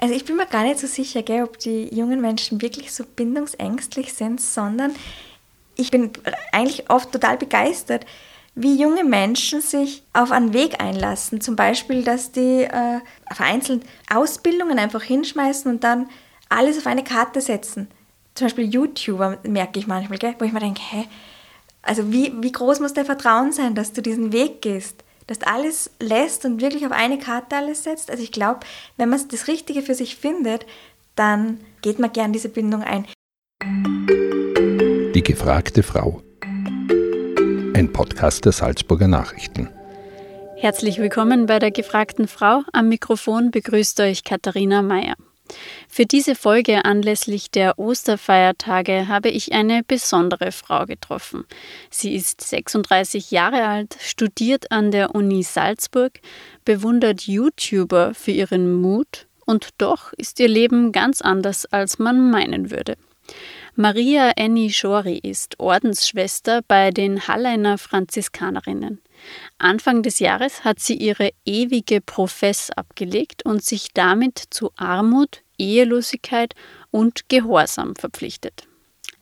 Also ich bin mir gar nicht so sicher, gell, ob die jungen Menschen wirklich so bindungsängstlich sind, sondern ich bin eigentlich oft total begeistert, wie junge Menschen sich auf einen Weg einlassen. Zum Beispiel, dass die äh, vereinzelt Ausbildungen einfach hinschmeißen und dann alles auf eine Karte setzen. Zum Beispiel YouTuber merke ich manchmal, gell, wo ich mir denke, hä, also wie, wie groß muss der Vertrauen sein, dass du diesen Weg gehst? Dass alles lässt und wirklich auf eine Karte alles setzt. Also ich glaube, wenn man das Richtige für sich findet, dann geht man gern diese Bindung ein. Die gefragte Frau. Ein Podcast der Salzburger Nachrichten. Herzlich willkommen bei der gefragten Frau. Am Mikrofon begrüßt euch Katharina Mayer. Für diese Folge anlässlich der Osterfeiertage habe ich eine besondere Frau getroffen. Sie ist 36 Jahre alt, studiert an der Uni Salzburg, bewundert YouTuber für ihren Mut und doch ist ihr Leben ganz anders, als man meinen würde. Maria Annie Schori ist Ordensschwester bei den Halleiner Franziskanerinnen. Anfang des Jahres hat sie ihre ewige Profess abgelegt und sich damit zu Armut, Ehelosigkeit und Gehorsam verpflichtet.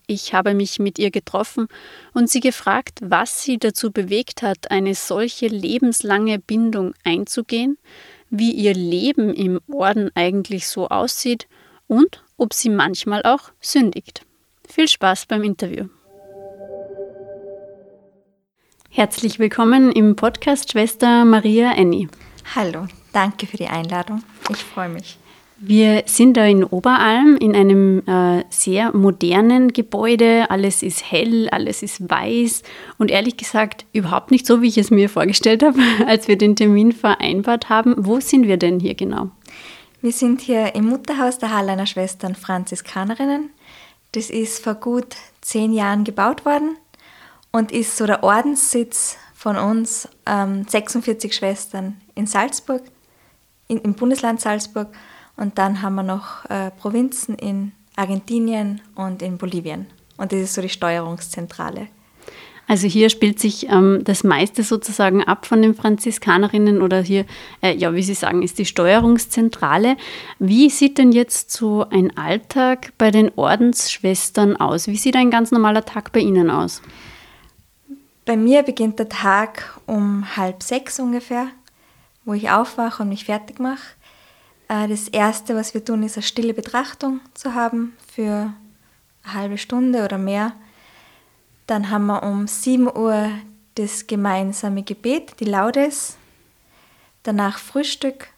Ich habe mich mit ihr getroffen und sie gefragt, was sie dazu bewegt hat, eine solche lebenslange Bindung einzugehen, wie ihr Leben im Orden eigentlich so aussieht und ob sie manchmal auch sündigt. Viel Spaß beim Interview. Herzlich willkommen im Podcast Schwester Maria Enni. Hallo, danke für die Einladung. Ich freue mich. Wir sind da in Oberalm in einem äh, sehr modernen Gebäude. Alles ist hell, alles ist weiß und ehrlich gesagt überhaupt nicht so, wie ich es mir vorgestellt habe, als wir den Termin vereinbart haben. Wo sind wir denn hier genau? Wir sind hier im Mutterhaus der Halleiner Schwestern Franziskanerinnen. Das ist vor gut zehn Jahren gebaut worden und ist so der Ordenssitz von uns, ähm, 46 Schwestern in Salzburg, in, im Bundesland Salzburg. Und dann haben wir noch äh, Provinzen in Argentinien und in Bolivien. Und das ist so die Steuerungszentrale. Also hier spielt sich ähm, das meiste sozusagen ab von den Franziskanerinnen oder hier, äh, ja, wie Sie sagen, ist die Steuerungszentrale. Wie sieht denn jetzt so ein Alltag bei den Ordensschwestern aus? Wie sieht ein ganz normaler Tag bei Ihnen aus? Bei mir beginnt der Tag um halb sechs ungefähr, wo ich aufwache und mich fertig mache. Äh, das Erste, was wir tun, ist eine stille Betrachtung zu haben für eine halbe Stunde oder mehr. Dann haben wir um 7 Uhr das gemeinsame Gebet, die Laudes. Danach Frühstück.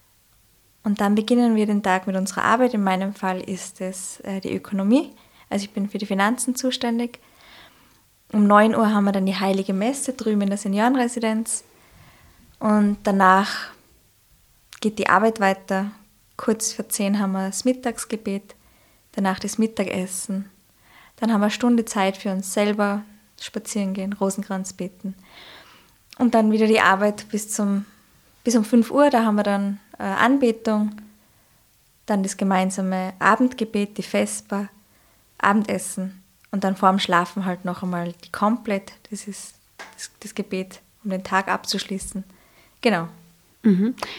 Und dann beginnen wir den Tag mit unserer Arbeit. In meinem Fall ist es äh, die Ökonomie. Also ich bin für die Finanzen zuständig. Um 9 Uhr haben wir dann die Heilige Messe drüben in der Seniorenresidenz. Und danach geht die Arbeit weiter, Kurz vor zehn haben wir das Mittagsgebet, danach das Mittagessen. Dann haben wir eine Stunde Zeit für uns selber, spazieren gehen, Rosenkranz beten. Und dann wieder die Arbeit bis, zum, bis um 5 Uhr, da haben wir dann äh, Anbetung, dann das gemeinsame Abendgebet, die Vesper, Abendessen und dann vor dem Schlafen halt noch einmal die Komplett, das ist das, das Gebet, um den Tag abzuschließen. Genau.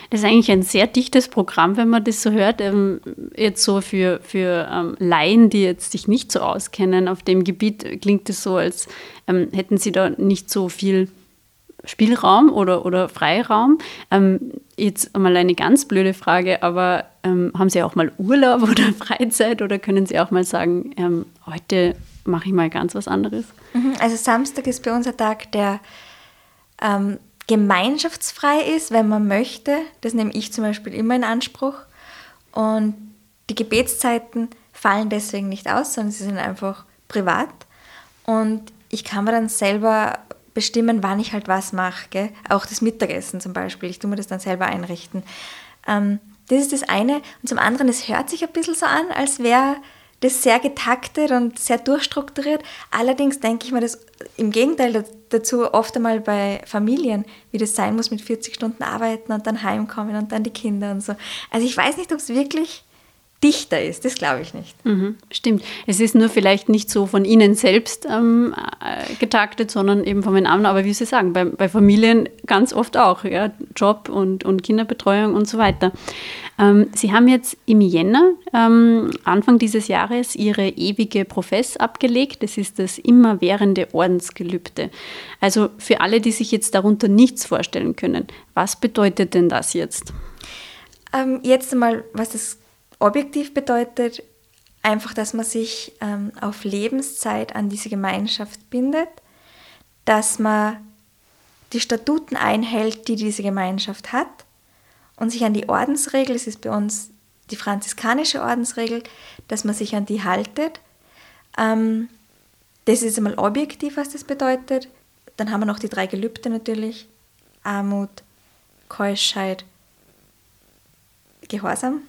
Das ist eigentlich ein sehr dichtes Programm, wenn man das so hört. Ähm, jetzt so für, für ähm, Laien, die jetzt sich nicht so auskennen auf dem Gebiet, klingt es so, als ähm, hätten sie da nicht so viel Spielraum oder, oder Freiraum. Ähm, jetzt mal eine ganz blöde Frage, aber ähm, haben Sie auch mal Urlaub oder Freizeit oder können Sie auch mal sagen, ähm, heute mache ich mal ganz was anderes? Mhm. Also Samstag ist bei uns ein Tag, der gemeinschaftsfrei ist, wenn man möchte. Das nehme ich zum Beispiel immer in Anspruch. Und die Gebetszeiten fallen deswegen nicht aus, sondern sie sind einfach privat. Und ich kann mir dann selber bestimmen, wann ich halt was mache. Auch das Mittagessen zum Beispiel. Ich tue mir das dann selber einrichten. Ähm, das ist das eine. Und zum anderen, es hört sich ein bisschen so an, als wäre das sehr getaktet und sehr durchstrukturiert. Allerdings denke ich mir das im Gegenteil dazu oft einmal bei Familien, wie das sein muss mit 40 Stunden arbeiten und dann heimkommen und dann die Kinder und so. Also ich weiß nicht, ob es wirklich dichter ist. Das glaube ich nicht. Mhm, stimmt. Es ist nur vielleicht nicht so von Ihnen selbst ähm, äh, getaktet, sondern eben von den anderen. Aber wie Sie sagen, bei, bei Familien ganz oft auch. Ja? Job und, und Kinderbetreuung und so weiter. Ähm, Sie haben jetzt im Jänner, ähm, Anfang dieses Jahres, Ihre ewige Profess abgelegt. Das ist das immerwährende Ordensgelübde. Also für alle, die sich jetzt darunter nichts vorstellen können, was bedeutet denn das jetzt? Ähm, jetzt einmal, was das objektiv bedeutet, einfach, dass man sich ähm, auf Lebenszeit an diese Gemeinschaft bindet, dass man die Statuten einhält, die diese Gemeinschaft hat und sich an die Ordensregel, das ist bei uns die franziskanische Ordensregel, dass man sich an die haltet. Ähm, das ist einmal objektiv, was das bedeutet. Dann haben wir noch die drei Gelübde natürlich. Armut, Keuschheit, Gehorsam.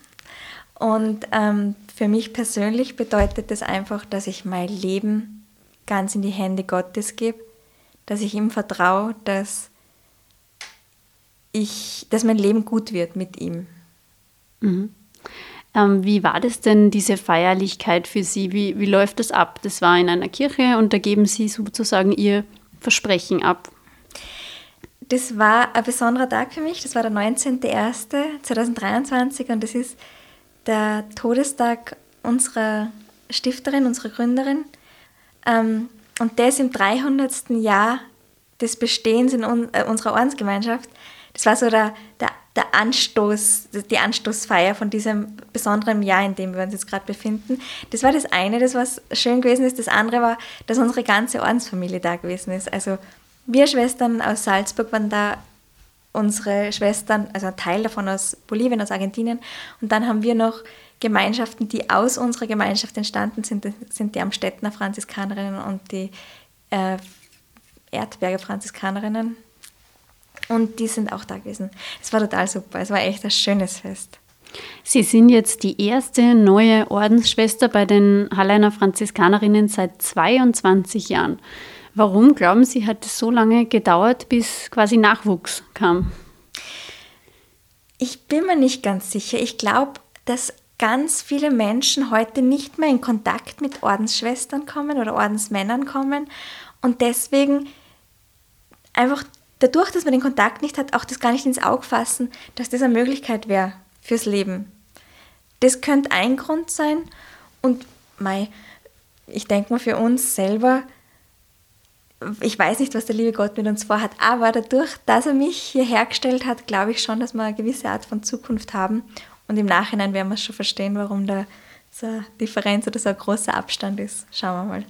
Und ähm, für mich persönlich bedeutet das einfach, dass ich mein Leben ganz in die Hände Gottes gebe, dass ich ihm vertraue, dass, ich, dass mein Leben gut wird mit ihm. Mhm. Ähm, wie war das denn, diese Feierlichkeit für Sie? Wie, wie läuft das ab? Das war in einer Kirche und da geben Sie sozusagen Ihr Versprechen ab. Das war ein besonderer Tag für mich. Das war der 19.01.2023 und das ist der Todestag unserer Stifterin, unserer Gründerin. Ähm, und das im 300. Jahr des Bestehens in äh, unserer Ordensgemeinschaft. Das war so der, der, der Anstoß, die Anstoßfeier von diesem besonderen Jahr, in dem wir uns jetzt gerade befinden. Das war das eine, das was schön gewesen ist. Das andere war, dass unsere ganze Ordensfamilie da gewesen ist. Also wir Schwestern aus Salzburg waren da, unsere Schwestern, also ein Teil davon aus Bolivien, aus Argentinien. Und dann haben wir noch Gemeinschaften, die aus unserer Gemeinschaft entstanden sind, sind die Amstettner Franziskanerinnen und die äh, Erdberger Franziskanerinnen. Und die sind auch da gewesen. Es war total super. Es war echt ein schönes Fest. Sie sind jetzt die erste neue Ordensschwester bei den Halleiner Franziskanerinnen seit 22 Jahren. Warum, glauben Sie, hat es so lange gedauert, bis quasi Nachwuchs kam? Ich bin mir nicht ganz sicher. Ich glaube, dass ganz viele Menschen heute nicht mehr in Kontakt mit Ordensschwestern kommen oder Ordensmännern kommen und deswegen einfach dadurch, dass man den Kontakt nicht hat, auch das gar nicht ins Auge fassen, dass das eine Möglichkeit wäre fürs Leben. Das könnte ein Grund sein und mei, ich denke mal für uns selber, ich weiß nicht, was der liebe Gott mit uns vorhat, aber dadurch, dass er mich hierher gestellt hat, glaube ich schon, dass wir eine gewisse Art von Zukunft haben. Und im Nachhinein werden wir schon verstehen, warum da so eine Differenz oder so ein großer Abstand ist. Schauen wir mal.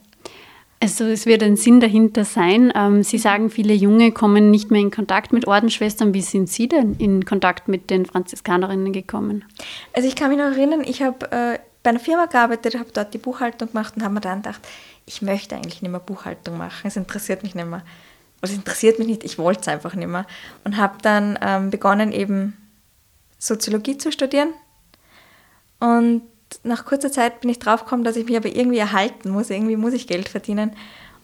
Also es wird ein Sinn dahinter sein. Ähm, Sie sagen, viele Junge kommen nicht mehr in Kontakt mit Ordensschwestern. Wie sind Sie denn in Kontakt mit den Franziskanerinnen gekommen? Also ich kann mich noch erinnern, ich habe äh, bei einer Firma gearbeitet, habe dort die Buchhaltung gemacht und habe mir dann gedacht, ich möchte eigentlich nicht mehr Buchhaltung machen. Es interessiert mich nicht mehr. Also es interessiert mich nicht, ich wollte es einfach nicht mehr. Und habe dann ähm, begonnen, eben Soziologie zu studieren. Und nach kurzer Zeit bin ich draufgekommen, dass ich mich aber irgendwie erhalten muss. Irgendwie muss ich Geld verdienen.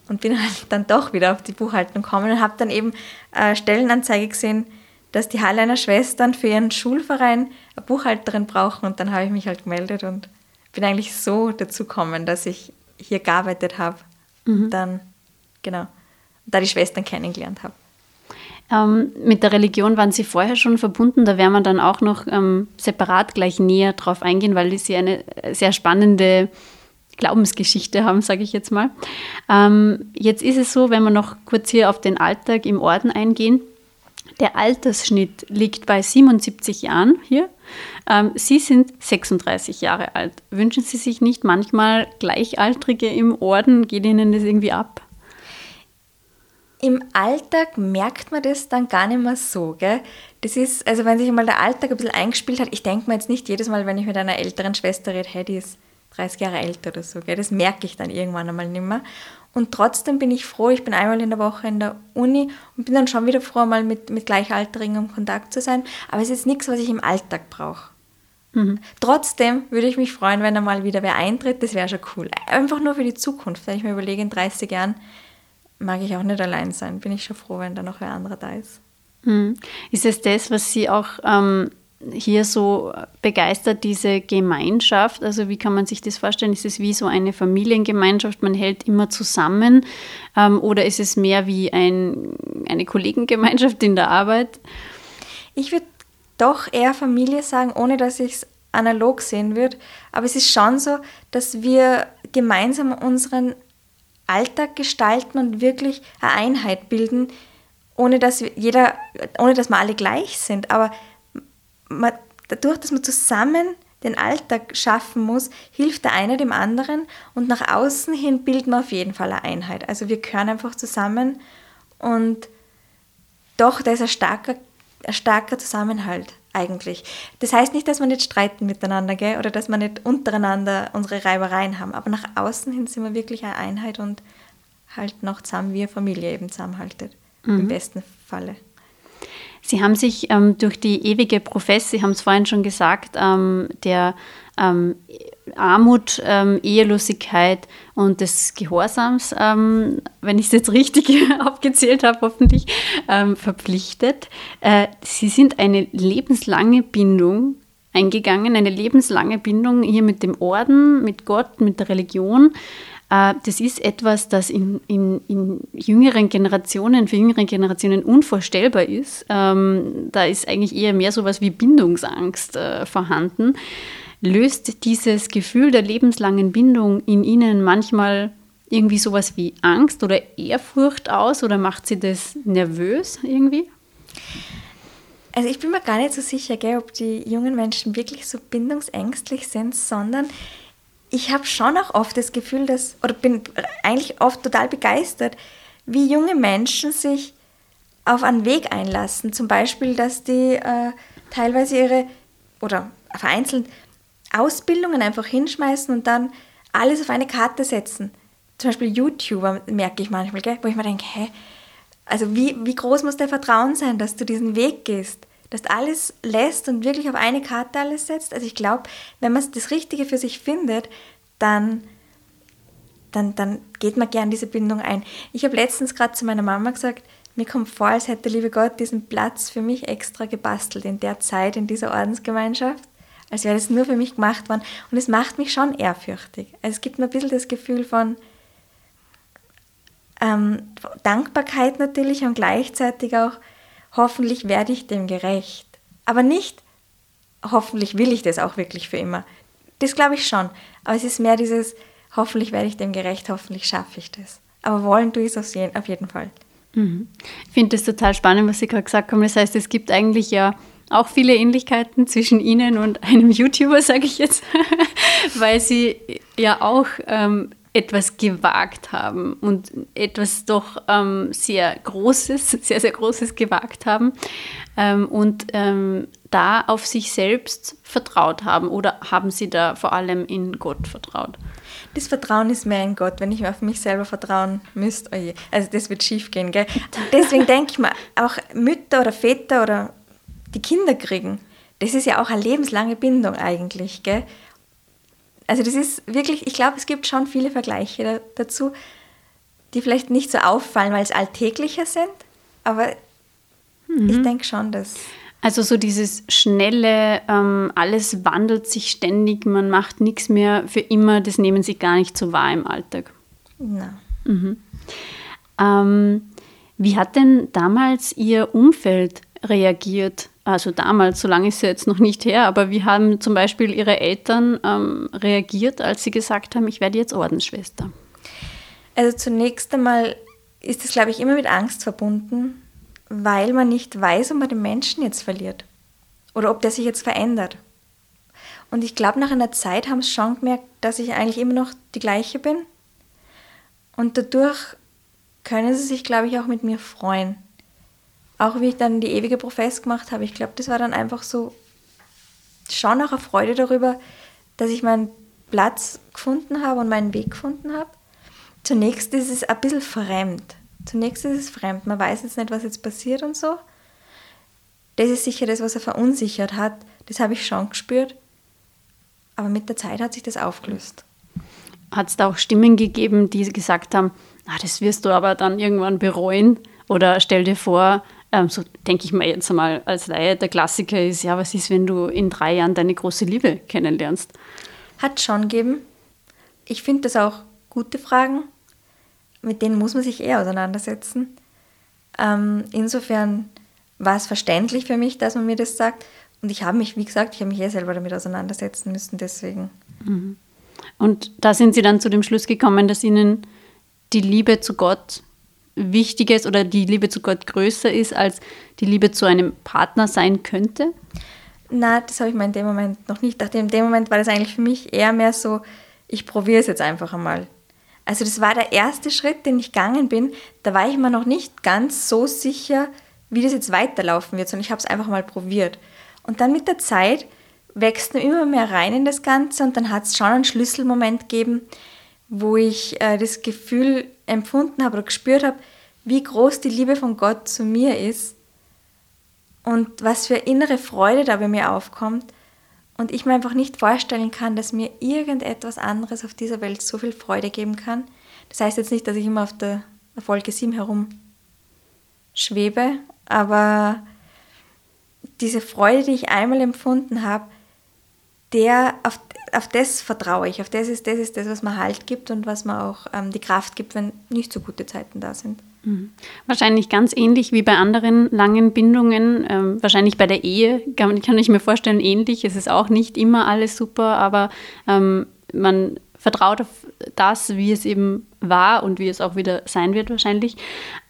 Und bin halt dann doch wieder auf die Buchhaltung gekommen und habe dann eben äh, Stellenanzeige gesehen, dass die Halleiner Schwestern für ihren Schulverein eine Buchhalterin brauchen. Und dann habe ich mich halt gemeldet und bin eigentlich so dazu gekommen, dass ich hier gearbeitet habe. Mhm. Dann, genau, da die Schwestern kennengelernt habe. Ähm, mit der Religion waren Sie vorher schon verbunden. Da werden wir dann auch noch ähm, separat gleich näher drauf eingehen, weil Sie eine sehr spannende Glaubensgeschichte haben, sage ich jetzt mal. Ähm, jetzt ist es so, wenn wir noch kurz hier auf den Alltag im Orden eingehen. Der Altersschnitt liegt bei 77 Jahren hier. Ähm, Sie sind 36 Jahre alt. Wünschen Sie sich nicht manchmal Gleichaltrige im Orden? Geht Ihnen das irgendwie ab? Im Alltag merkt man das dann gar nicht mehr so, gell? Das ist, also wenn sich mal der Alltag ein bisschen eingespielt hat, ich denke mir jetzt nicht jedes Mal, wenn ich mit einer älteren Schwester rede, hey, die ist 30 Jahre älter oder so, gell? Das merke ich dann irgendwann einmal nicht mehr. Und trotzdem bin ich froh, ich bin einmal in der Woche in der Uni und bin dann schon wieder froh, mal mit, mit Gleichaltrigen im Kontakt zu sein. Aber es ist nichts, was ich im Alltag brauche. Mhm. Trotzdem würde ich mich freuen, wenn da mal wieder wer eintritt. Das wäre schon cool. Einfach nur für die Zukunft. Wenn ich mir überlege, in 30 Jahren mag ich auch nicht allein sein. Bin ich schon froh, wenn da noch wer anderer da ist. Mhm. Ist es das, was Sie auch ähm, hier so begeistert, diese Gemeinschaft. Also wie kann man sich das vorstellen? Ist es wie so eine Familiengemeinschaft, man hält immer zusammen? Ähm, oder ist es mehr wie ein, eine Kollegengemeinschaft in der Arbeit? Ich würde doch eher Familie sagen, ohne dass ich es analog sehen würde. Aber es ist schon so, dass wir gemeinsam unseren Alltag gestalten und wirklich eine Einheit bilden, ohne dass jeder, ohne dass wir alle gleich sind. Aber man, dadurch, dass man zusammen den Alltag schaffen muss, hilft der eine dem anderen und nach außen hin bilden wir auf jeden Fall eine Einheit. Also wir gehören einfach zusammen und doch, da ist ein starker, ein starker Zusammenhalt eigentlich. Das heißt nicht, dass wir nicht streiten miteinander gell? oder dass wir nicht untereinander unsere Reibereien haben, aber nach außen hin sind wir wirklich eine Einheit und halt noch zusammen wie eine Familie eben zusammenhaltet, mhm. im besten Falle. Sie haben sich ähm, durch die ewige Profess, Sie haben es vorhin schon gesagt, ähm, der ähm, Armut, ähm, Ehelosigkeit und des Gehorsams, ähm, wenn ich es jetzt richtig aufgezählt habe, hoffentlich, ähm, verpflichtet. Äh, Sie sind eine lebenslange Bindung eingegangen, eine lebenslange Bindung hier mit dem Orden, mit Gott, mit der Religion. Äh, das ist etwas, das in, in, in, jüngeren Generationen, für jüngere Generationen unvorstellbar ist. Ähm, da ist eigentlich eher mehr so etwas wie Bindungsangst äh, vorhanden. Löst dieses Gefühl der lebenslangen Bindung in Ihnen manchmal irgendwie sowas wie Angst oder Ehrfurcht aus oder macht Sie das nervös irgendwie? Also ich bin mir gar nicht so sicher, gell, ob die jungen Menschen wirklich so bindungsängstlich sind, sondern ich habe schon auch oft das Gefühl, dass, oder bin eigentlich oft total begeistert, wie junge Menschen sich auf einen Weg einlassen. Zum Beispiel, dass die äh, teilweise ihre, oder vereinzelt, Ausbildungen einfach hinschmeißen und dann alles auf eine Karte setzen. Zum Beispiel YouTuber merke ich manchmal, gell, wo ich mir denke, hä, also wie, wie groß muss der Vertrauen sein, dass du diesen Weg gehst? Dass alles lässt und wirklich auf eine Karte alles setzt. Also ich glaube, wenn man das Richtige für sich findet, dann, dann, dann geht man gern diese Bindung ein. Ich habe letztens gerade zu meiner Mama gesagt, mir kommt vor, als hätte liebe Gott diesen Platz für mich extra gebastelt in der Zeit, in dieser Ordensgemeinschaft, als wäre das nur für mich gemacht worden. Und es macht mich schon ehrfürchtig. Also es gibt mir ein bisschen das Gefühl von ähm, Dankbarkeit natürlich und gleichzeitig auch, hoffentlich werde ich dem gerecht. Aber nicht, hoffentlich will ich das auch wirklich für immer. Das glaube ich schon. Aber es ist mehr dieses, hoffentlich werde ich dem gerecht, hoffentlich schaffe ich das. Aber wollen tue ich es auf jeden Fall. Mhm. Ich finde das total spannend, was Sie gerade gesagt haben. Das heißt, es gibt eigentlich ja auch viele Ähnlichkeiten zwischen Ihnen und einem YouTuber, sage ich jetzt, weil Sie ja auch ähm, etwas gewagt haben und etwas doch ähm, sehr Großes, sehr, sehr Großes gewagt haben ähm, und ähm, da auf sich selbst vertraut haben oder haben Sie da vor allem in Gott vertraut? Das Vertrauen ist mehr in Gott. Wenn ich auf mich selber vertrauen müsste, oh also das wird schief gehen. Gell? Deswegen denke ich mir, auch Mütter oder Väter oder die Kinder kriegen, das ist ja auch eine lebenslange Bindung eigentlich. Gell? Also das ist wirklich, ich glaube, es gibt schon viele Vergleiche da, dazu, die vielleicht nicht so auffallen, weil es alltäglicher sind, aber mhm. ich denke schon, dass... Also so dieses schnelle, ähm, alles wandelt sich ständig, man macht nichts mehr für immer, das nehmen Sie gar nicht so wahr im Alltag. Nein. Mhm. Ähm, wie hat denn damals Ihr Umfeld reagiert also damals, so lange ist es jetzt noch nicht her, aber wie haben zum Beispiel Ihre Eltern ähm, reagiert, als Sie gesagt haben, ich werde jetzt Ordensschwester? Also zunächst einmal ist es, glaube ich, immer mit Angst verbunden, weil man nicht weiß, ob man den Menschen jetzt verliert oder ob der sich jetzt verändert. Und ich glaube, nach einer Zeit haben sie schon gemerkt, dass ich eigentlich immer noch die gleiche bin. Und dadurch können sie sich, glaube ich, auch mit mir freuen auch wie ich dann die ewige Profess gemacht habe, ich glaube, das war dann einfach so schon auch eine Freude darüber, dass ich meinen Platz gefunden habe und meinen Weg gefunden habe. Zunächst ist es ein bisschen fremd. Zunächst ist es fremd. Man weiß jetzt nicht, was jetzt passiert und so. Das ist sicher das, was er verunsichert hat. Das habe ich schon gespürt. Aber mit der Zeit hat sich das aufgelöst. Hat es da auch Stimmen gegeben, die gesagt haben, ah, das wirst du aber dann irgendwann bereuen? Oder stell dir vor, ähm, so denke ich mir jetzt einmal als Laie, der Klassiker ist, ja, was ist, wenn du in drei Jahren deine große Liebe kennenlernst? Hat schon gegeben. Ich finde das auch gute Fragen. Mit denen muss man sich eher auseinandersetzen. Ähm, insofern war es verständlich für mich, dass man mir das sagt. Und ich habe mich, wie gesagt, ich habe mich eh selber damit auseinandersetzen müssen, deswegen. Mhm. Und da sind Sie dann zu dem Schluss gekommen, dass Ihnen die Liebe zu Gott wichtig ist oder die Liebe zu Gott größer ist, als die Liebe zu einem Partner sein könnte? Na, das habe ich mir in dem Moment noch nicht gedacht. In dem Moment war das eigentlich für mich eher mehr so, ich probiere es jetzt einfach einmal. Also das war der erste Schritt, den ich gegangen bin. Da war ich mir noch nicht ganz so sicher, wie das jetzt weiterlaufen wird, sondern ich habe es einfach mal probiert. Und dann mit der Zeit wächst man immer mehr rein in das Ganze und dann hat es schon einen Schlüsselmoment gegeben, wo ich äh, das Gefühl empfunden habe oder gespürt habe, wie groß die Liebe von Gott zu mir ist und was für innere Freude da bei mir aufkommt und ich mir einfach nicht vorstellen kann, dass mir irgendetwas anderes auf dieser Welt so viel Freude geben kann. Das heißt jetzt nicht, dass ich immer auf der Wolke 7 herum schwebe, aber diese Freude, die ich einmal empfunden habe, der, auf, auf das vertraue ich. Auf das ist, das ist das, was mir Halt gibt und was mir auch ähm, die Kraft gibt, wenn nicht so gute Zeiten da sind. Mhm. Wahrscheinlich ganz ähnlich wie bei anderen langen Bindungen. Ähm, wahrscheinlich bei der Ehe kann, kann, ich mir vorstellen, ähnlich. Es ist auch nicht immer alles super, aber ähm, man vertraut auf das, wie es eben war und wie es auch wieder sein wird wahrscheinlich.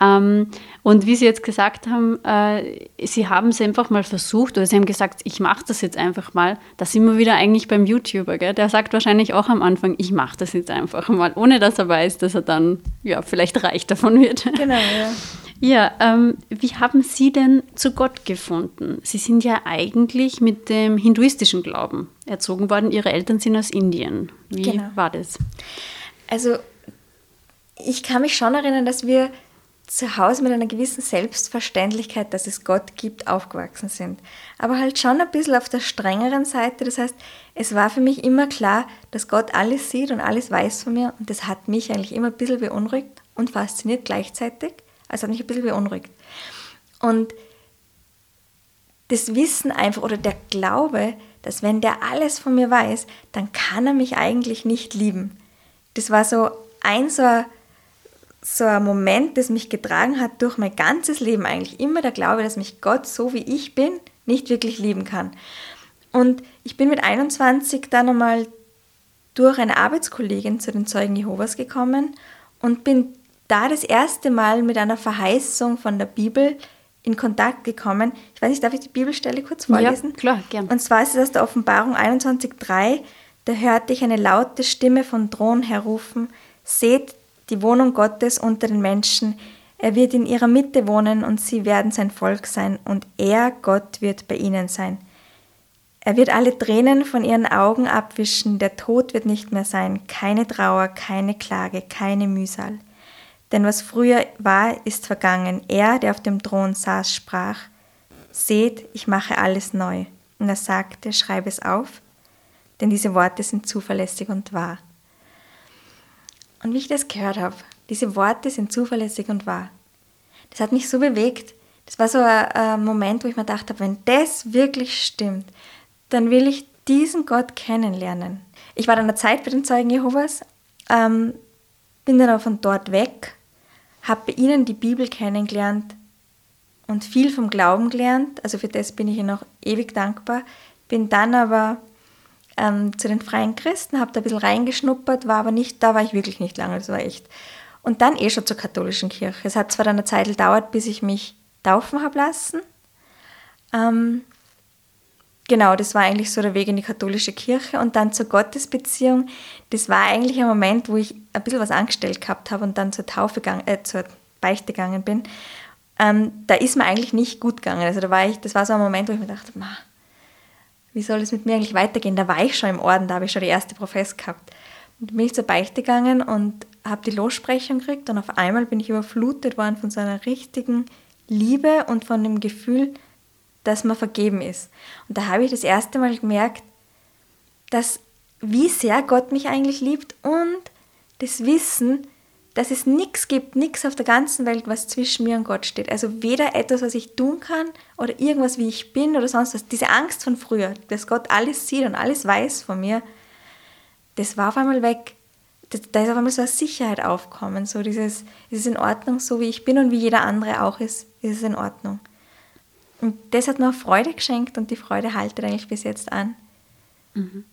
Ähm, und wie Sie jetzt gesagt haben, äh, Sie haben es einfach mal versucht oder Sie haben gesagt, ich mache das jetzt einfach mal. Da sind wir wieder eigentlich beim YouTuber. Gell? Der sagt wahrscheinlich auch am Anfang, ich mache das jetzt einfach mal, ohne dass er weiß, dass er dann ja vielleicht reich davon wird. Genau, ja. Ja, ähm, wie haben Sie denn zu Gott gefunden? Sie sind ja eigentlich mit dem hinduistischen Glauben erzogen worden. Ihre Eltern sind aus Indien. Wie genau. war das? Also, ich kann mich schon erinnern, dass wir zu Hause mit einer gewissen Selbstverständlichkeit, dass es Gott gibt, aufgewachsen sind. Aber halt schon ein bisschen auf der strengeren Seite. Das heißt, es war für mich immer klar, dass Gott alles sieht und alles weiß von mir. Und das hat mich eigentlich immer ein bisschen beunruhigt und fasziniert gleichzeitig. Also hat mich ein bisschen beunruhigt. Und das Wissen einfach oder der Glaube, dass wenn der alles von mir weiß, dann kann er mich eigentlich nicht lieben. Das war so ein so ein, so ein Moment, das mich getragen hat durch mein ganzes Leben eigentlich. Immer der Glaube, dass mich Gott so wie ich bin nicht wirklich lieben kann. Und ich bin mit 21 dann einmal durch eine Arbeitskollegin zu den Zeugen Jehovas gekommen und bin da das erste Mal mit einer Verheißung von der Bibel in Kontakt gekommen. Ich weiß nicht, darf ich die Bibelstelle kurz vorlesen? Ja, klar, gern. Und zwar ist es aus der Offenbarung 21.3, da hörte ich eine laute Stimme von Thron herrufen, seht die Wohnung Gottes unter den Menschen, er wird in ihrer Mitte wohnen und sie werden sein Volk sein und er, Gott, wird bei ihnen sein. Er wird alle Tränen von ihren Augen abwischen, der Tod wird nicht mehr sein, keine Trauer, keine Klage, keine Mühsal. Denn was früher war, ist vergangen. Er, der auf dem Thron saß, sprach, Seht, ich mache alles neu. Und er sagte, schreibe es auf, denn diese Worte sind zuverlässig und wahr. Und wie ich das gehört habe, diese Worte sind zuverlässig und wahr. Das hat mich so bewegt. Das war so ein, Moment, wo ich mir dachte, wenn das wirklich stimmt, dann will ich diesen Gott kennenlernen. Ich war dann eine Zeit bei den Zeugen Jehovas, ähm, bin dann auch von dort weg habe bei ihnen die Bibel kennengelernt und viel vom Glauben gelernt. Also für das bin ich ihnen auch ewig dankbar. Bin dann aber ähm, zu den Freien Christen, habe da ein bisschen reingeschnuppert, war aber nicht, da war ich wirklich nicht lange, das war echt. Und dann eh schon zur katholischen Kirche. Es hat zwar dann eine Zeit gedauert, bis ich mich taufen habe lassen. Ähm, genau, das war eigentlich so der Weg in die katholische Kirche und dann zur Gottesbeziehung. Das war eigentlich ein Moment, wo ich ein bisschen was angestellt gehabt habe und dann zur Taufe gegangen, äh, zur Beichte gegangen bin. Ähm, da ist mir eigentlich nicht gut gegangen. Also da war ich, das war so ein Moment, wo ich mir dachte, ma, wie soll es mit mir eigentlich weitergehen? Da war ich schon im Orden, da habe ich schon die erste Profess gehabt. Und bin ich zur Beichte gegangen und habe die Lossprechung gekriegt und auf einmal bin ich überflutet worden von so einer richtigen Liebe und von dem Gefühl, dass man vergeben ist. Und da habe ich das erste Mal gemerkt, dass wie sehr Gott mich eigentlich liebt und das Wissen, dass es nichts gibt, nichts auf der ganzen Welt, was zwischen mir und Gott steht. Also weder etwas, was ich tun kann oder irgendwas, wie ich bin oder sonst was. Diese Angst von früher, dass Gott alles sieht und alles weiß von mir, das war auf einmal weg. Da ist auf einmal so eine Sicherheit aufkommen, so dieses, es ist in Ordnung, so wie ich bin und wie jeder andere auch ist, ist es in Ordnung. Und das hat mir Freude geschenkt und die Freude haltet eigentlich bis jetzt an. Mhm.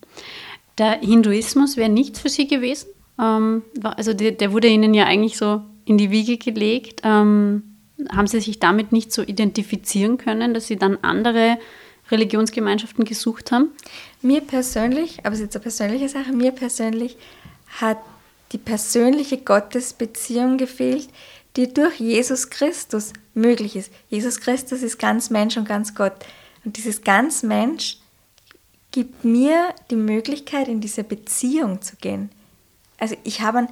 Der Hinduismus wäre nichts für Sie gewesen? Ähm, also der, der, wurde Ihnen ja eigentlich so in die Wiege gelegt. Ähm, haben Sie sich damit nicht so identifizieren können, dass Sie dann andere Religionsgemeinschaften gesucht haben? Mir persönlich, aber es ist jetzt eine persönliche Sache, mir persönlich hat die persönliche Gottesbeziehung gefehlt, die durch Jesus Christus möglich ist. Jesus Christus ist ganz Mensch und ganz Gott. Und dieses ganz Mensch gibt mir die Möglichkeit, in diese Beziehung zu gehen. Also ich habe,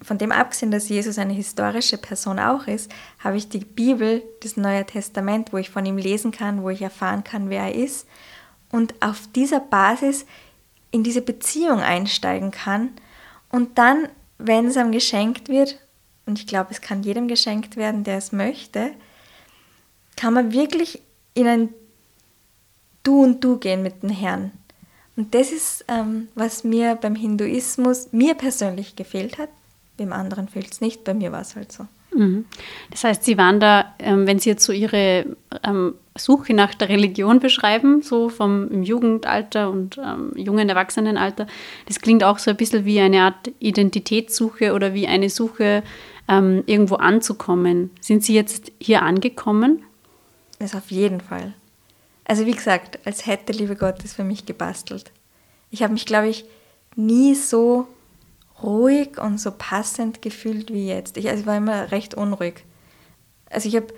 von dem abgesehen, dass Jesus eine historische Person auch ist, habe ich die Bibel, das Neue Testament, wo ich von ihm lesen kann, wo ich erfahren kann, wer er ist und auf dieser Basis in diese Beziehung einsteigen kann und dann, wenn es einem geschenkt wird, und ich glaube, es kann jedem geschenkt werden, der es möchte, kann man wirklich in ein Du und Du gehen mit dem Herrn. Und das ist, ähm, was mir beim Hinduismus, mir persönlich gefehlt hat. Beim anderen fehlt es nicht, bei mir war es halt so. Mhm. Das heißt, Sie waren da, ähm, wenn Sie jetzt so Ihre ähm, Suche nach der Religion beschreiben, so vom Jugendalter und ähm, jungen Erwachsenenalter, das klingt auch so ein bisschen wie eine Art Identitätssuche oder wie eine Suche, ähm, irgendwo anzukommen. Sind Sie jetzt hier angekommen? Das auf jeden Fall. Also wie gesagt, als hätte liebe Gott es für mich gebastelt. Ich habe mich, glaube ich, nie so ruhig und so passend gefühlt wie jetzt. Ich, also war immer recht unruhig. Also ich habe,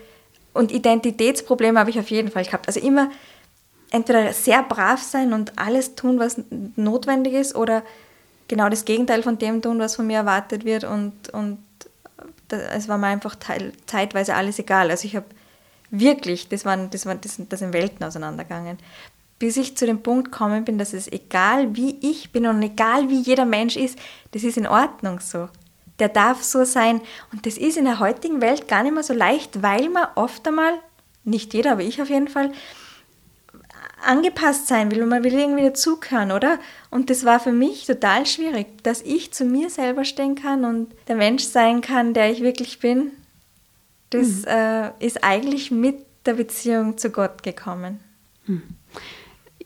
und Identitätsprobleme habe ich auf jeden Fall gehabt. Also immer entweder sehr brav sein und alles tun, was notwendig ist, oder genau das Gegenteil von dem tun, was von mir erwartet wird. Und, und es war mir einfach teil, zeitweise alles egal. Also ich habe wirklich, das waren, das waren, das, das sind Welten auseinandergegangen bis ich zu dem Punkt gekommen bin, dass es egal wie ich bin und egal wie jeder Mensch ist, das ist in Ordnung so. Der darf so sein. Und das ist in der heutigen Welt gar nicht mehr so leicht, weil man oft einmal, nicht jeder, aber ich auf jeden Fall, angepasst sein will und man will irgendwie dazugehören, oder? Und das war für mich total schwierig, dass ich zu mir selber stehen kann und der Mensch sein kann, der ich wirklich bin. Das mhm. äh, ist eigentlich mit der Beziehung zu Gott gekommen. Mhm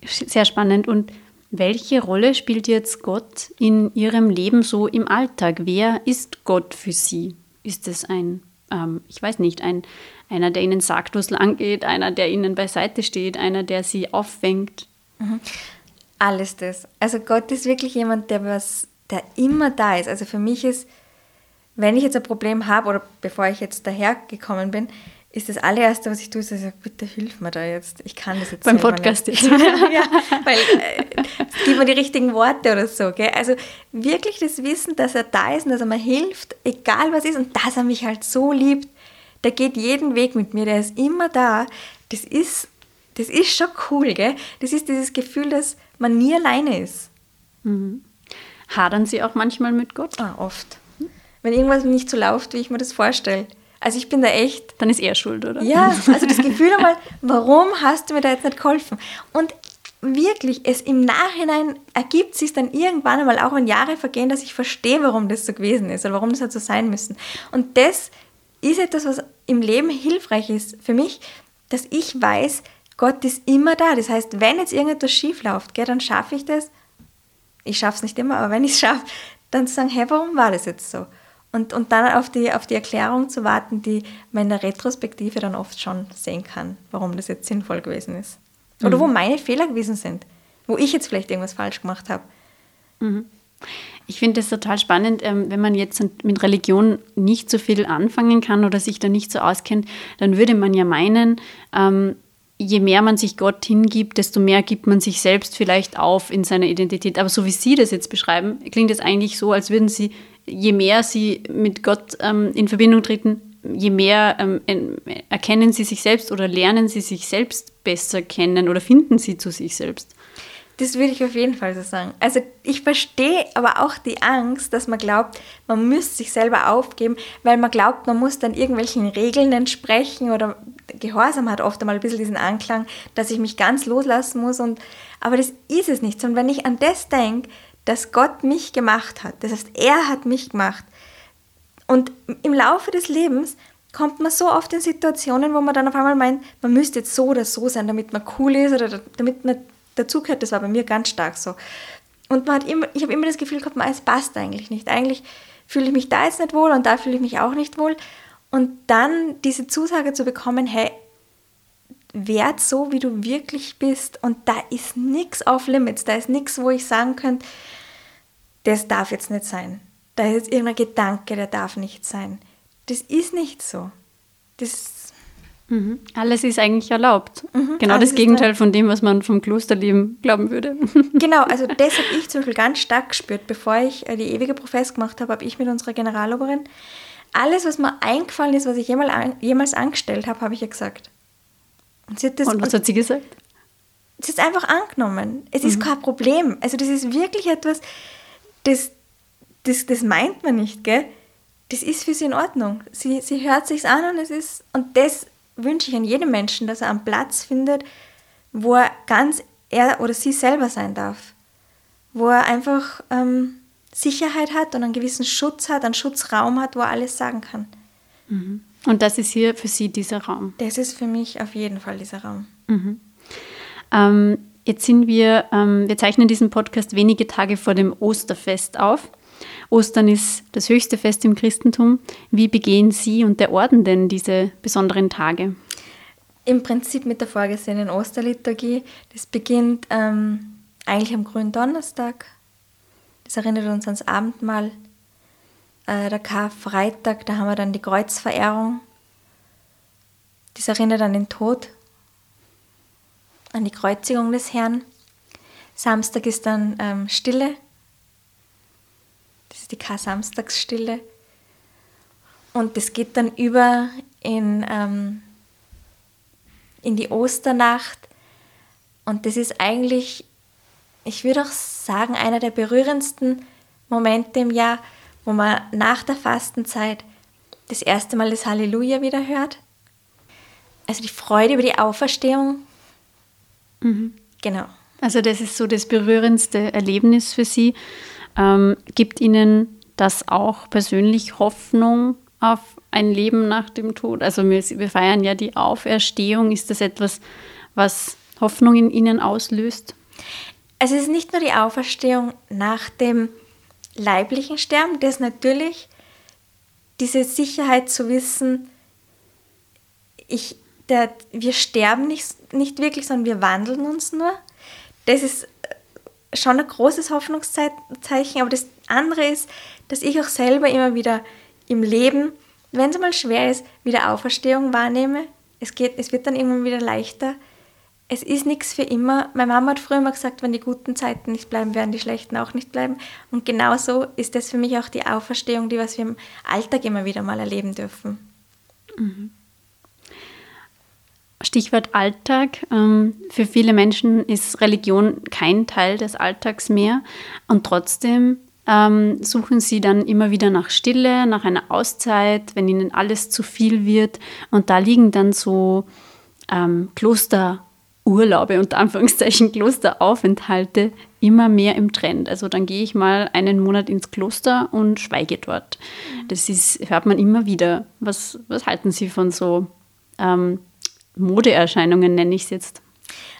sehr spannend. Und welche Rolle spielt jetzt Gott in Ihrem Leben so im Alltag? Wer ist Gott für Sie? Ist es ein, ähm, ich weiß nicht, ein, einer, der Ihnen sagt, wo es lang geht, einer, der Ihnen beiseite steht, einer, der Sie auffängt? Mhm. Alles das. Also Gott ist wirklich jemand, der was, der immer da ist. Also für mich ist, wenn ich jetzt ein Problem habe oder bevor ich jetzt dahergekommen bin, ist das allererste, was ich tue, ist, dass ich sage, bitte hilf mir da jetzt. Ich kann das jetzt Beim Podcast nicht. jetzt. ja, weil äh, gib mir die richtigen Worte oder so. Gell? Also wirklich das Wissen, dass er da ist und dass er mir hilft, egal was ist und dass er mich halt so liebt. Der geht jeden Weg mit mir, der ist immer da. Das ist, das ist schon cool. Gell? Das ist dieses Gefühl, dass man nie alleine ist. Mhm. Hadern Sie auch manchmal mit Gott? Ah, oft. Wenn irgendwas nicht so läuft, wie ich mir das vorstelle also ich bin da echt. Dann ist er schuld, oder? Ja, also das Gefühl einmal, warum hast du mir da jetzt nicht geholfen? Und wirklich, es im Nachhinein ergibt sich dann irgendwann einmal, auch wenn Jahre vergehen, dass ich verstehe, warum das so gewesen ist oder warum das hat so sein müssen. Und das ist etwas, was im Leben hilfreich ist für mich, dass ich weiß, Gott ist immer da. Das heißt, wenn jetzt irgendetwas schief läuft, gell, dann schaffe ich das. Ich schaffe es nicht immer, aber wenn ich es schaffe, dann zu sagen, hey, warum war das jetzt so? Und, und dann auf die, auf die Erklärung zu warten, die man in der Retrospektive dann oft schon sehen kann, warum das jetzt sinnvoll gewesen ist. Oder mhm. wo meine Fehler gewesen sind, wo ich jetzt vielleicht irgendwas falsch gemacht habe. Mhm. Ich finde es total spannend, ähm, wenn man jetzt mit Religion nicht so viel anfangen kann oder sich da nicht so auskennt, dann würde man ja meinen, ähm, je mehr man sich Gott hingibt, desto mehr gibt man sich selbst vielleicht auf in seiner Identität. Aber so wie Sie das jetzt beschreiben, klingt es eigentlich so, als würden Sie je mehr sie mit Gott ähm, in Verbindung treten, je mehr ähm, erkennen sie sich selbst oder lernen sie sich selbst besser kennen oder finden sie zu sich selbst. Das würde ich auf jeden Fall so sagen. Also ich verstehe aber auch die Angst, dass man glaubt, man müsste sich selber aufgeben, weil man glaubt, man muss dann irgendwelchen Regeln entsprechen oder Gehorsam hat oft einmal ein bisschen diesen Anklang, dass ich mich ganz loslassen muss. Und, aber das ist es nicht. Sondern wenn ich an das denke, dass Gott mich gemacht hat, das heißt, er hat mich gemacht. Und im Laufe des Lebens kommt man so oft in Situationen, wo man dann auf einmal meint, man müsste jetzt so oder so sein, damit man cool ist oder damit man dazugehört. Das war bei mir ganz stark so. Und man hat immer, ich habe immer das Gefühl gehabt, es passt eigentlich nicht. Eigentlich fühle ich mich da jetzt nicht wohl und da fühle ich mich auch nicht wohl. Und dann diese Zusage zu bekommen, hey, werd so, wie du wirklich bist und da ist nichts auf Limits, da ist nichts, wo ich sagen könnte, das darf jetzt nicht sein. Da ist jetzt irgendein Gedanke, der darf nicht sein. Das ist nicht so. Das Mhm. Alles ist eigentlich erlaubt. Mhm, genau das Gegenteil von dem, was man vom Klosterleben glauben würde. Genau, also das habe ich zum Beispiel ganz stark gespürt. Bevor ich äh, die ewige Profess gemacht habe, habe ich mit unserer Generaloberin alles, was mir eingefallen ist, was ich jemals, jemals angestellt habe, habe ich ihr gesagt. Und, das, und was hat sie gesagt? Sie ist einfach angenommen. Es ist mhm. kein Problem. Also das ist wirklich etwas, das, das, das meint man nicht, gell? Das ist für sie in Ordnung. Sie, sie hört sich's an und es ist, und das wünsche ich an jedem Menschen, dass er einen Platz findet, wo er ganz er oder sie selber sein darf. Wo er einfach ähm, Sicherheit hat und einen gewissen Schutz hat, einen Schutzraum hat, wo er alles sagen kann. Mhm. Und das ist hier für Sie dieser Raum? Das ist für mich auf jeden Fall dieser Raum. Mhm. Ähm, jetzt sind wir, ähm, wir zeichnen diesen Podcast wenige Tage vor dem Osterfest auf. Ostern ist das höchste Fest im Christentum. Wie begehen Sie und der Orden denn diese besonderen Tage? Im Prinzip mit der vorgesehenen Osterliturgie. Das beginnt ähm, eigentlich am grünen Donnerstag. Das erinnert uns ans Abendmahl. Äh, der Karfreitag, da haben wir dann die Kreuzverehrung. Das erinnert an den Tod, an die Kreuzigung des Herrn. Samstag ist dann ähm, Stille, das ist die Kar-Samstagsstille. Und das geht dann über in, ähm, in die Osternacht. Und das ist eigentlich, ich würde auch sagen, einer der berührendsten Momente im Jahr, wo man nach der Fastenzeit das erste Mal das Halleluja wieder hört. Also die Freude über die Auferstehung. Mhm. Genau. Also das ist so das berührendste Erlebnis für Sie. Ähm, gibt Ihnen das auch persönlich Hoffnung auf ein Leben nach dem Tod? Also wir, wir feiern ja die Auferstehung. Ist das etwas, was Hoffnung in Ihnen auslöst? Es ist nicht nur die Auferstehung nach dem leiblichen Sterben, das natürlich diese Sicherheit zu wissen, ich, der, wir sterben nicht, nicht wirklich, sondern wir wandeln uns nur. Das ist schon ein großes Hoffnungszeichen, aber das andere ist, dass ich auch selber immer wieder im Leben, wenn es mal schwer ist, wieder Auferstehung wahrnehme. Es, geht, es wird dann immer wieder leichter. Es ist nichts für immer. Meine Mama hat früher immer gesagt, wenn die guten Zeiten nicht bleiben, werden die schlechten auch nicht bleiben. Und genauso ist das für mich auch die Auferstehung, die was wir im Alltag immer wieder mal erleben dürfen. Mhm. Stichwort Alltag. Ähm, für viele Menschen ist Religion kein Teil des Alltags mehr und trotzdem ähm, suchen sie dann immer wieder nach Stille, nach einer Auszeit, wenn ihnen alles zu viel wird. Und da liegen dann so ähm, Klosterurlaube, unter Anführungszeichen Klosteraufenthalte, immer mehr im Trend. Also dann gehe ich mal einen Monat ins Kloster und schweige dort. Das ist, hört man immer wieder. Was, was halten Sie von so ähm, Modeerscheinungen, nenne ich es jetzt.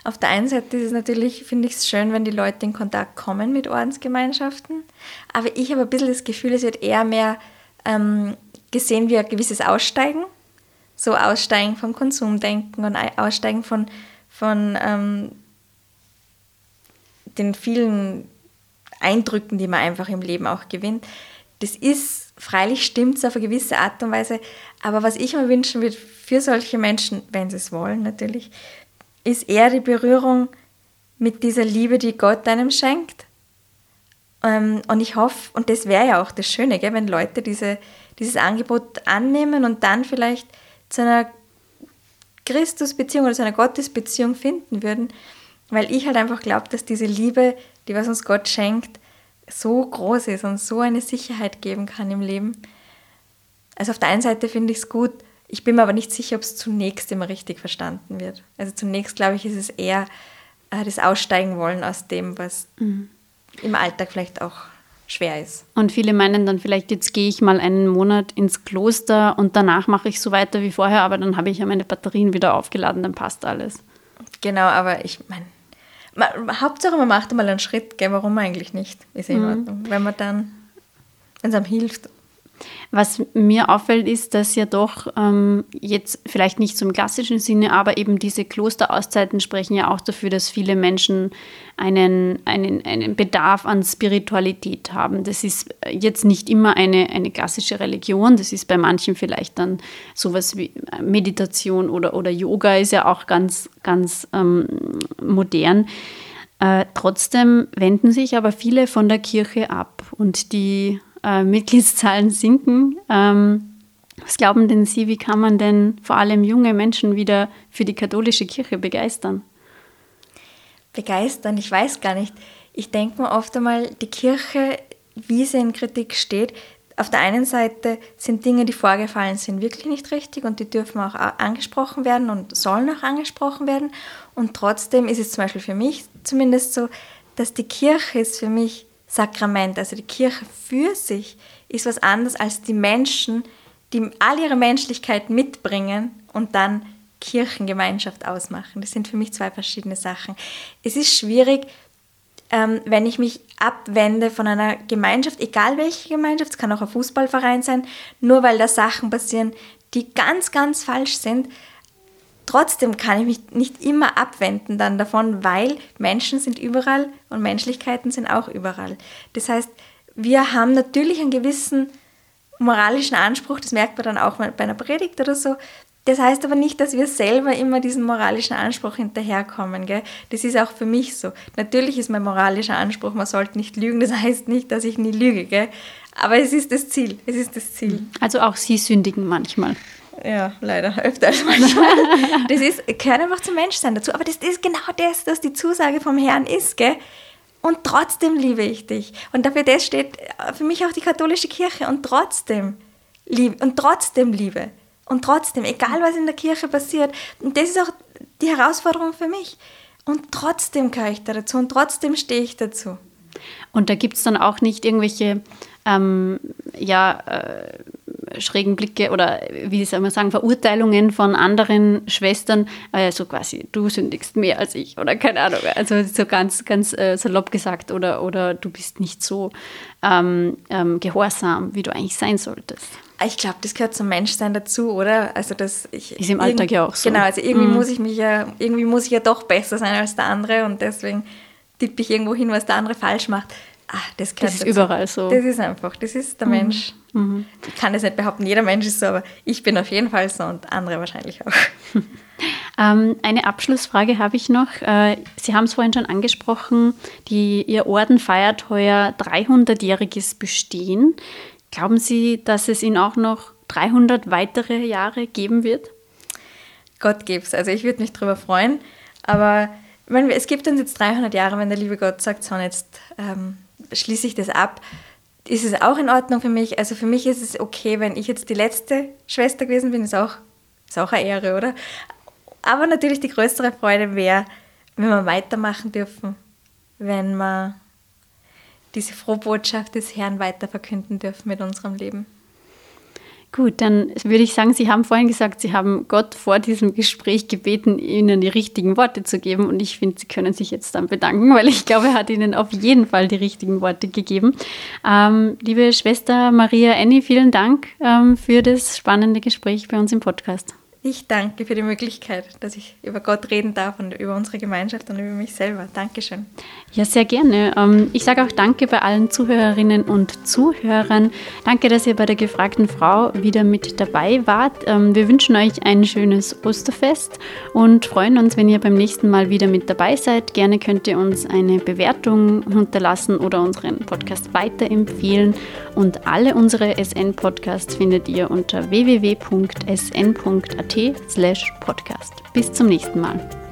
Auf der einen Seite ist es natürlich, finde ich es schön, wenn die Leute in Kontakt kommen mit Ordensgemeinschaften. Aber ich habe ein bisschen das Gefühl, es wird eher mehr ähm, gesehen wie ein gewisses Aussteigen. So Aussteigen vom Konsumdenken und Aussteigen von, von ähm, den vielen Eindrücken, die man einfach im Leben auch gewinnt. Das ist Freilich stimmt es auf eine gewisse Art und Weise, aber was ich mir wünschen würde für solche Menschen, wenn sie es wollen natürlich, ist eher die Berührung mit dieser Liebe, die Gott einem schenkt. Ähm, und ich hoffe, und das wäre ja auch das Schöne, gell, wenn Leute diese, dieses Angebot annehmen und dann vielleicht zu einer Christusbeziehung oder zu einer Gottesbeziehung finden würden, Weil ich halt einfach glaube, dass diese Liebe, die was uns Gott schenkt, so groß ist und so eine Sicherheit geben kann im Leben. Also auf der einen Seite finde ich es gut, ich bin mir aber nicht sicher, ob es zunächst immer richtig verstanden wird. Also zunächst glaube ich, ist es eher äh, das Aussteigen wollen aus dem, was mhm. im Alltag vielleicht auch schwer ist. Und viele meinen dann vielleicht, jetzt gehe ich mal einen Monat ins Kloster und danach mache ich so weiter wie vorher, aber dann habe ich ja meine Batterien wieder aufgeladen, dann passt alles. Genau, aber ich meine, Hauptsache man macht mal einen Schritt, gell, warum eigentlich nicht? Ist in mhm. Ordnung. Wenn man dann, wenn es einem hilft was mir auffällt, ist, dass ja doch ähm, jetzt vielleicht nicht zum klassischen Sinne, aber eben diese Klosterauszeiten sprechen ja auch dafür, dass viele Menschen einen, einen, einen Bedarf an Spiritualität haben. Das ist jetzt nicht immer eine, eine klassische Religion, das ist bei manchen vielleicht dann sowas wie Meditation oder, oder Yoga ist ja auch ganz, ganz ähm, modern. Äh, trotzdem wenden sich aber viele von der Kirche ab und die äh, Mitgliedszahlen sinken. Ähm, was glauben denn Sie, wie kann man denn vor allem junge Menschen wieder für die katholische Kirche begeistern? Begeistern, ich weiß gar nicht. Ich denke mir oft einmal, die Kirche, wie sie in Kritik steht, auf der einen Seite sind Dinge, die vorgefallen sind, wirklich nicht richtig und die dürfen auch angesprochen werden und sollen auch angesprochen werden. Und trotzdem ist es zum Beispiel für mich zumindest so, dass die Kirche ist für mich Sakrament, also die Kirche für sich, ist was anderes als die Menschen, die all ihre Menschlichkeit mitbringen und dann Kirchengemeinschaft ausmachen. Das sind für mich zwei verschiedene Sachen. Es ist schwierig, ähm, wenn ich mich abwende von einer Gemeinschaft, egal welche Gemeinschaft, es kann auch ein Fußballverein sein, nur weil da Sachen passieren, die ganz, ganz falsch sind, Trotzdem kann ich mich nicht immer abwenden dann davon, weil Menschen sind überall und Menschlichkeiten sind auch überall. Das heißt, wir haben natürlich einen gewissen moralischen Anspruch, das merkt man dann auch bei einer Predigt oder so. Das heißt aber nicht, dass wir selber immer diesen moralischen Anspruch hinterherkommen. Gell? Das ist auch für mich so. Natürlich ist mein moralischer Anspruch, man sollte nicht lügen. Das heißt nicht, dass ich nie lüge. Gell? Aber es ist das Ziel. Es ist das Ziel. Also auch Sie sündigen manchmal. Ja, leider öfter als manchmal. das ist, gehört einfach zum Menschsein dazu. Aber das ist genau das, was die Zusage vom Herrn ist, gell? Und trotzdem liebe ich dich. Und dafür das steht für mich auch die katholische Kirche. Und trotzdem liebe, und trotzdem Liebe. Und trotzdem, egal was in der Kirche passiert. Und das ist auch die Herausforderung für mich. Und trotzdem gehöre ich da dazu und trotzdem stehe ich dazu. Und da gibt es dann auch nicht irgendwelche ähm, ja, äh, schrägen Blicke oder wie soll man sagen, Verurteilungen von anderen Schwestern, äh, so quasi, du sündigst mehr als ich oder keine Ahnung, also so ganz, ganz äh, salopp gesagt oder, oder du bist nicht so ähm, ähm, gehorsam, wie du eigentlich sein solltest. Ich glaube, das gehört zum Menschsein dazu, oder? Also das ich, ist im Alltag ja auch so. Genau, also irgendwie mhm. muss ich mich ja, irgendwie muss ich ja doch besser sein als der andere und deswegen tippe ich irgendwo hin, was der andere falsch macht. Ah, das, das ist dazu. überall so. Das ist einfach, das ist der mhm. Mensch. Mhm. Ich kann das nicht behaupten, jeder Mensch ist so, aber ich bin auf jeden Fall so und andere wahrscheinlich auch. Ähm, eine Abschlussfrage habe ich noch. Äh, Sie haben es vorhin schon angesprochen, die, Ihr Orden feiert heuer 300-jähriges Bestehen. Glauben Sie, dass es ihn auch noch 300 weitere Jahre geben wird? Gott gibt's. Also ich würde mich darüber freuen, aber meine, es gibt uns jetzt 300 Jahre, wenn der liebe Gott sagt, so jetzt ähm, schließe ich das ab, ist es auch in Ordnung für mich. Also für mich ist es okay, wenn ich jetzt die letzte Schwester gewesen bin, ist auch, ist auch eine Ehre, oder? Aber natürlich die größere Freude wäre, wenn wir weitermachen dürfen, wenn wir diese Frohbotschaft des Herrn weiter verkünden dürfen mit unserem Leben. Gut, dann würde ich sagen, Sie haben vorhin gesagt, Sie haben Gott vor diesem Gespräch gebeten, Ihnen die richtigen Worte zu geben. Und ich finde, Sie können sich jetzt dann bedanken, weil ich glaube, er hat Ihnen auf jeden Fall die richtigen Worte gegeben. Ähm, liebe Schwester Maria Annie, vielen Dank ähm, für das spannende Gespräch bei uns im Podcast. Ich danke für die Möglichkeit, dass ich über Gott reden darf und über unsere Gemeinschaft und über mich selber. Dankeschön. Ja, sehr gerne. Ähm, ich sage auch Danke bei allen Zuhörerinnen und Zuhörern. Danke, dass ihr bei der gefragten Frau wieder mit dabei wart. Ähm, wir wünschen euch ein schönes Osterfest und freuen uns, wenn ihr beim nächsten Mal wieder mit dabei seid. Gerne könnt ihr uns eine Bewertung hinterlassen oder unseren Podcast weiterempfehlen. Und alle unsere SN-Podcasts findet ihr unter www.sn.at slash podcast. Bis zum nächsten Mal.